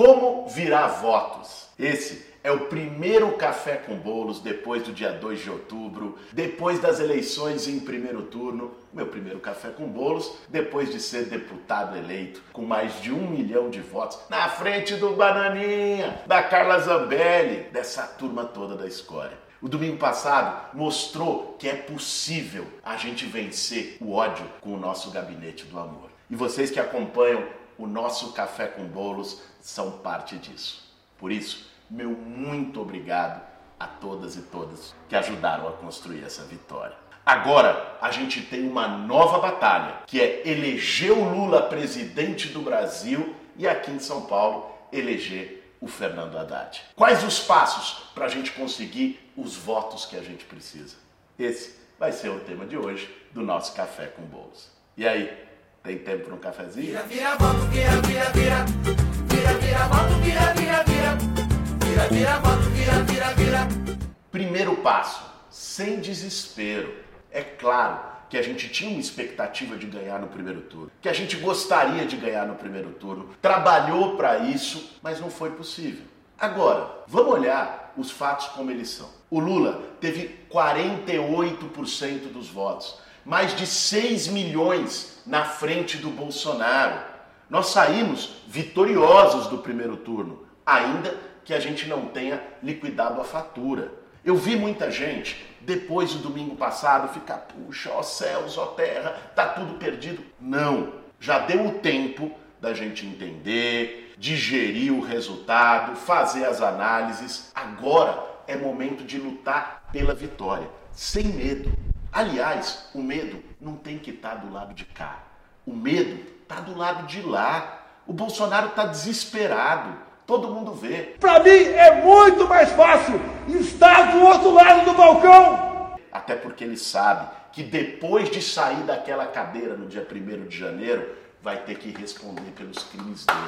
Como virar votos? Esse é o primeiro café com bolos depois do dia 2 de outubro, depois das eleições em primeiro turno. Meu primeiro café com bolos, depois de ser deputado eleito com mais de um milhão de votos, na frente do Bananinha, da Carla Zambelli, dessa turma toda da escória. O domingo passado mostrou que é possível a gente vencer o ódio com o nosso gabinete do amor. E vocês que acompanham o nosso café com bolos são parte disso. Por isso, meu muito obrigado a todas e todas que ajudaram a construir essa vitória. Agora a gente tem uma nova batalha, que é eleger o Lula presidente do Brasil e aqui em São Paulo eleger o Fernando Haddad. Quais os passos para a gente conseguir os votos que a gente precisa? Esse vai ser o tema de hoje do nosso Café com Bolos. E aí, tem tempo para um cafezinho? Vira, vira, voto, vira, vira, vira. Vira, vira, voto, vira, vira, vira. Vira, vira, voto, vira, vira, vira. Primeiro passo, sem desespero. É claro que a gente tinha uma expectativa de ganhar no primeiro turno, que a gente gostaria de ganhar no primeiro turno, trabalhou para isso, mas não foi possível. Agora, vamos olhar os fatos como eles são. O Lula teve 48% dos votos, mais de 6 milhões na frente do Bolsonaro. Nós saímos vitoriosos do primeiro turno, ainda que a gente não tenha liquidado a fatura. Eu vi muita gente, depois do domingo passado, ficar, puxa, ó céus, ó terra, tá tudo perdido. Não, já deu o tempo da gente entender, digerir o resultado, fazer as análises. Agora é momento de lutar pela vitória, sem medo. Aliás, o medo não tem que estar tá do lado de cá. O medo está do lado de lá. O Bolsonaro está desesperado. Todo mundo vê. Para mim é muito mais fácil estar do outro lado do balcão. Até porque ele sabe que depois de sair daquela cadeira no dia 1 de janeiro, vai ter que responder pelos crimes dele.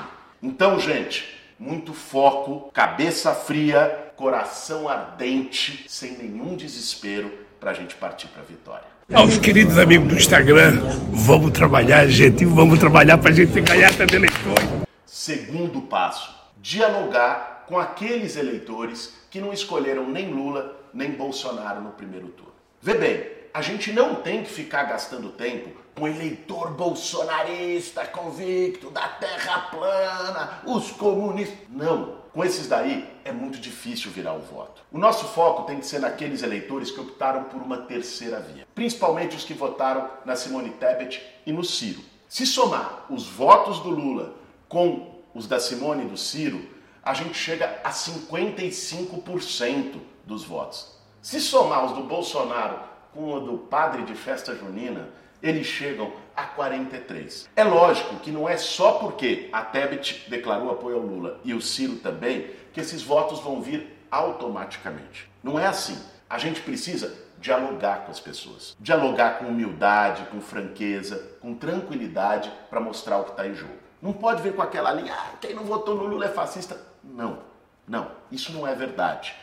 Então, gente, muito foco, cabeça fria, coração ardente, sem nenhum desespero para a gente partir para a vitória. Aos queridos amigos do Instagram, vamos trabalhar, gente, vamos trabalhar para a gente ganhar essa eleições. Segundo passo, dialogar com aqueles eleitores que não escolheram nem Lula nem Bolsonaro no primeiro turno. Vê bem, a gente não tem que ficar gastando tempo com eleitor bolsonarista convicto da terra plana, os comunistas. Não. Com esses daí é muito difícil virar o voto. O nosso foco tem que ser naqueles eleitores que optaram por uma terceira via, principalmente os que votaram na Simone Tebet e no Ciro. Se somar os votos do Lula com os da Simone e do Ciro, a gente chega a 55% dos votos. Se somar os do Bolsonaro com o do padre de festa junina, eles chegam a 43. É lógico que não é só porque a Tebet declarou apoio ao Lula e o Ciro também que esses votos vão vir automaticamente. Não é assim. A gente precisa dialogar com as pessoas. Dialogar com humildade, com franqueza, com tranquilidade para mostrar o que está em jogo. Não pode vir com aquela linha, ah, quem não votou no Lula é fascista. Não, não, isso não é verdade.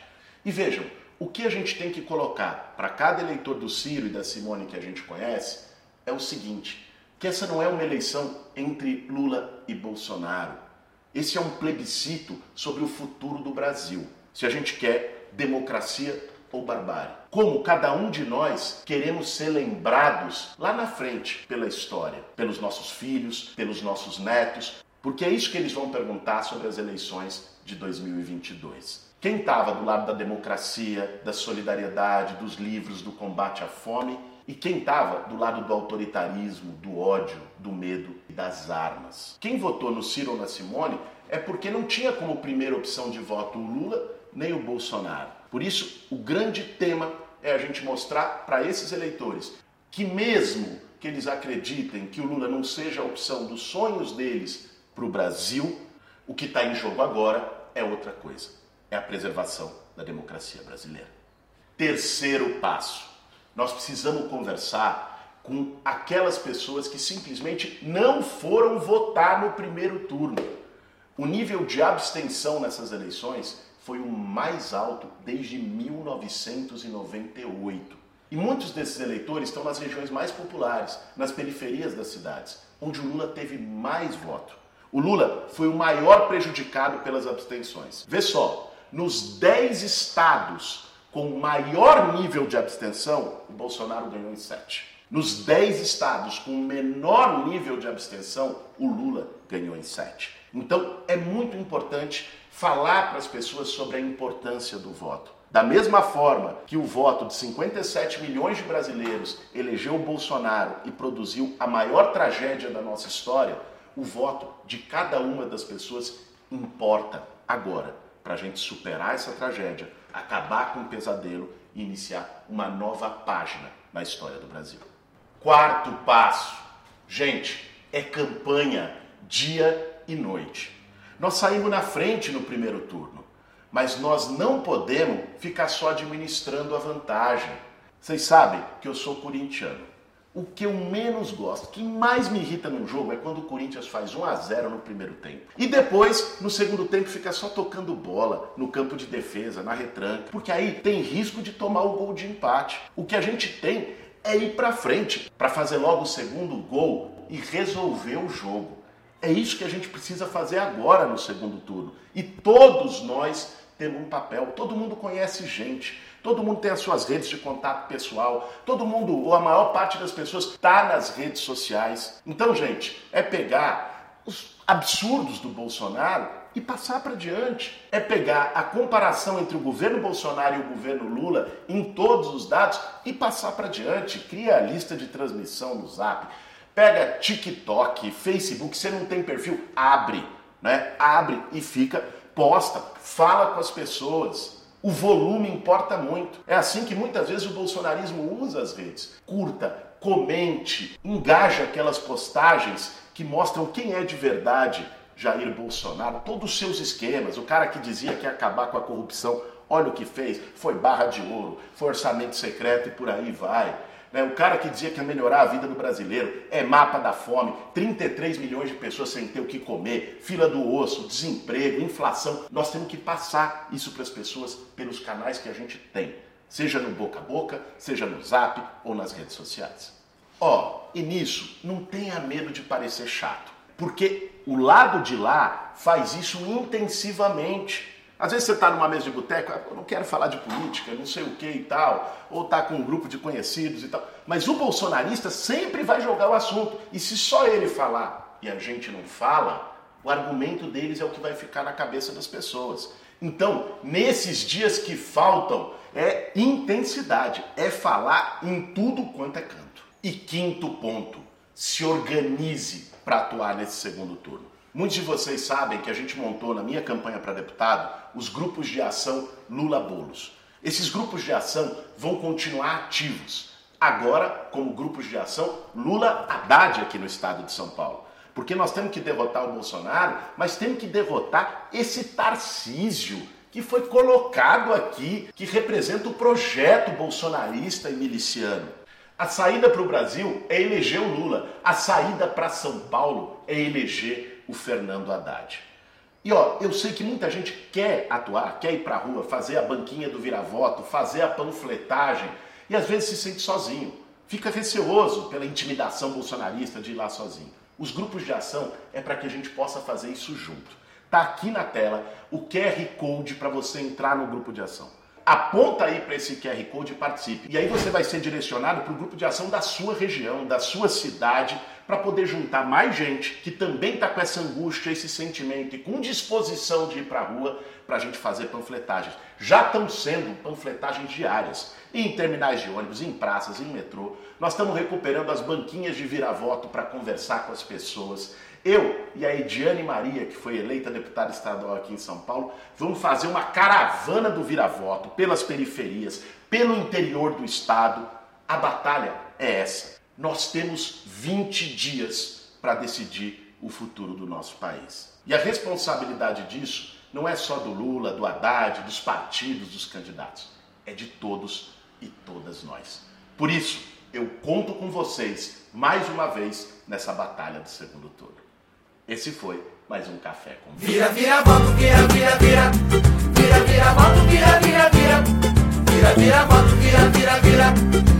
E vejam, o que a gente tem que colocar para cada eleitor do Ciro e da Simone que a gente conhece é o seguinte: que essa não é uma eleição entre Lula e Bolsonaro. Esse é um plebiscito sobre o futuro do Brasil. Se a gente quer democracia ou barbárie. Como cada um de nós queremos ser lembrados lá na frente pela história, pelos nossos filhos, pelos nossos netos, porque é isso que eles vão perguntar sobre as eleições de 2022. Quem estava do lado da democracia, da solidariedade, dos livros, do combate à fome e quem estava do lado do autoritarismo, do ódio, do medo e das armas. Quem votou no Ciro ou na Simone é porque não tinha como primeira opção de voto o Lula nem o Bolsonaro. Por isso, o grande tema é a gente mostrar para esses eleitores que, mesmo que eles acreditem que o Lula não seja a opção dos sonhos deles para o Brasil, o que está em jogo agora é outra coisa: é a preservação da democracia brasileira. Terceiro passo: nós precisamos conversar com aquelas pessoas que simplesmente não foram votar no primeiro turno. O nível de abstenção nessas eleições foi o mais alto desde 1998. E muitos desses eleitores estão nas regiões mais populares, nas periferias das cidades, onde o Lula teve mais voto. O Lula foi o maior prejudicado pelas abstenções. Vê só, nos 10 estados com maior nível de abstenção, o Bolsonaro ganhou em 7. Nos 10 estados com menor nível de abstenção, o Lula ganhou em 7. Então é muito importante falar para as pessoas sobre a importância do voto. Da mesma forma que o voto de 57 milhões de brasileiros elegeu o Bolsonaro e produziu a maior tragédia da nossa história, o voto de cada uma das pessoas importa agora para a gente superar essa tragédia, acabar com o pesadelo e iniciar uma nova página na história do Brasil. Quarto passo, gente, é campanha dia e noite. Nós saímos na frente no primeiro turno mas nós não podemos ficar só administrando a vantagem. Vocês sabem que eu sou corintiano. O que eu menos gosto, que mais me irrita num jogo é quando o Corinthians faz 1 a 0 no primeiro tempo. E depois, no segundo tempo, fica só tocando bola no campo de defesa, na retranca, porque aí tem risco de tomar o gol de empate. O que a gente tem é ir para frente para fazer logo o segundo gol e resolver o jogo. É isso que a gente precisa fazer agora no segundo turno. E todos nós temos um papel. Todo mundo conhece gente. Todo mundo tem as suas redes de contato pessoal. Todo mundo, ou a maior parte das pessoas, está nas redes sociais. Então, gente, é pegar os absurdos do Bolsonaro e passar para diante. É pegar a comparação entre o governo Bolsonaro e o governo Lula em todos os dados e passar para diante. Cria a lista de transmissão no Zap Pega TikTok, Facebook, você não tem perfil, abre, né? Abre e fica, posta, fala com as pessoas. O volume importa muito. É assim que muitas vezes o bolsonarismo usa as redes. Curta, comente, engaja aquelas postagens que mostram quem é de verdade Jair Bolsonaro, todos os seus esquemas. O cara que dizia que ia acabar com a corrupção, olha o que fez, foi barra de ouro, foi orçamento secreto e por aí vai. Né? O cara que dizia que ia melhorar a vida do brasileiro é mapa da fome, 33 milhões de pessoas sem ter o que comer, fila do osso, desemprego, inflação. Nós temos que passar isso para as pessoas pelos canais que a gente tem, seja no boca a boca, seja no zap ou nas redes sociais. Ó, oh, e nisso, não tenha medo de parecer chato, porque o lado de lá faz isso intensivamente. Às vezes você está numa mesa de boteco, ah, eu não quero falar de política, não sei o que e tal, ou está com um grupo de conhecidos e tal. Mas o bolsonarista sempre vai jogar o assunto. E se só ele falar e a gente não fala, o argumento deles é o que vai ficar na cabeça das pessoas. Então, nesses dias que faltam, é intensidade, é falar em tudo quanto é canto. E quinto ponto, se organize para atuar nesse segundo turno. Muitos de vocês sabem que a gente montou na minha campanha para deputado os grupos de ação Lula Bolos. Esses grupos de ação vão continuar ativos, agora como grupos de ação Lula Haddad aqui no estado de São Paulo. Porque nós temos que derrotar o Bolsonaro, mas temos que derrotar esse Tarcísio que foi colocado aqui, que representa o projeto bolsonarista e miliciano. A saída para o Brasil é eleger o Lula, a saída para São Paulo é eleger o Fernando Haddad. E ó, eu sei que muita gente quer atuar, quer ir para a rua, fazer a banquinha do vira-voto, fazer a panfletagem e às vezes se sente sozinho. Fica receoso pela intimidação bolsonarista de ir lá sozinho. Os grupos de ação é para que a gente possa fazer isso junto. Tá aqui na tela o QR Code para você entrar no grupo de ação. Aponta aí para esse QR Code e participe. E aí você vai ser direcionado para o grupo de ação da sua região, da sua cidade, para poder juntar mais gente que também está com essa angústia, esse sentimento e com disposição de ir para a rua para a gente fazer panfletagens. Já estão sendo panfletagens diárias em terminais de ônibus, em praças, em metrô. Nós estamos recuperando as banquinhas de vira-voto para conversar com as pessoas. Eu e a Ediane Maria, que foi eleita deputada estadual aqui em São Paulo, vamos fazer uma caravana do vira-voto pelas periferias, pelo interior do estado. A batalha é essa nós temos 20 dias para decidir o futuro do nosso país. E a responsabilidade disso não é só do Lula, do Haddad, dos partidos, dos candidatos. É de todos e todas nós. Por isso, eu conto com vocês mais uma vez nessa batalha do segundo turno. Esse foi mais um Café com Vira, vira, voto, vira, vira, vira. Vira, vira, voto, vira, vira, vira. Vira, vira, voto, vira, vira, vira.